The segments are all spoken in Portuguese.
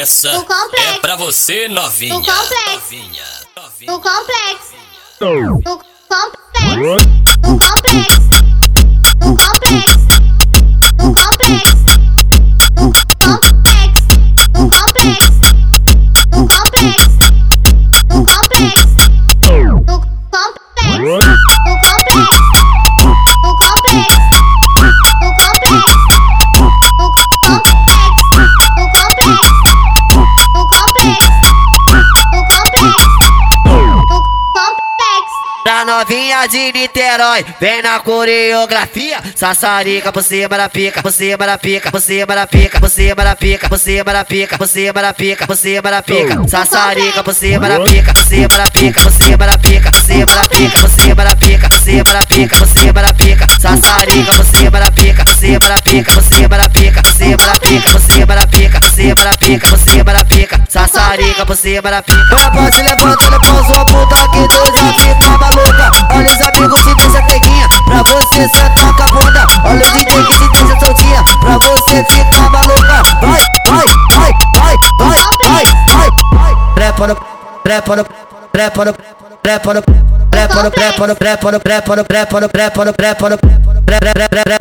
Essa do complexo. é pra você, novinha. Do complexo. Novinha. Novinha. do complexo, do complexo, do complexo, Pra novinha de Niterói, vem na coreografia. Sassarica por cima da pica, por cima da pica, por cima da pica, por cima da pica, por cima da pica, por cima da pica, por cima da pica. Sassarica por cima da pica, por cima da pica, por cima da pica, por cima da pica, por cima da pica, por cima da pica, por cima da pica. Sassarica por cima da pica, por cima da pica, por cima da pica, por cima da pica, por cima da pica, por cima da pica, por cima da pica. Sassarica por cima da pica. Ela pode levantar, levanta sua puta vai. Prepa no, prepa no, prepa no, prepa no, prepa no, prepa no, prepa no, prepa no, prepa no, prepa no, prepa no, pre, pre, pre, pre,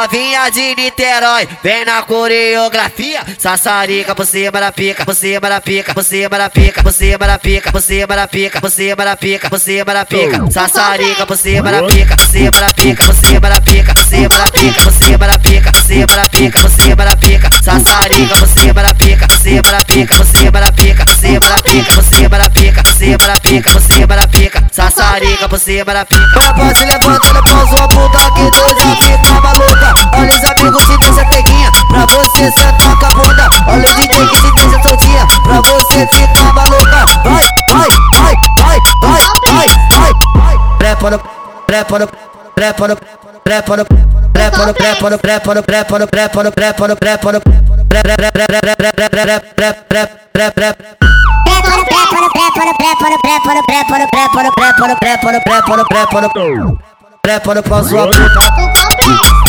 novinha de Niterói, vem na coreografia. Sassarica por cima da pica, por cima da pica, por cima da pica, por cima da pica, por cima da pica, por cima da pica, por cima da pica. Sassarica por cima da pica, por cima da pica, por cima da pica, por cima da pica, por cima da pica, por cima da pica, por cima da pica. Sassarica por cima da pica, por cima da pica, por cima da pica, por cima da pica, por cima da pica, por cima da pica, por cima da pica. Sassarica por cima da pica. Ela pode levantar, levanta sua puta que tu já fica essa toca a bunda Olha o DJ que ele deixa todinha Pra você ficar maluca Vai, vai, vai, vai, vai, vai, vai Prepara, prepara, prepara, prepara Prepara, prepara, prepara, prepara, prepara, prepara, prepara Prepara pra sua puta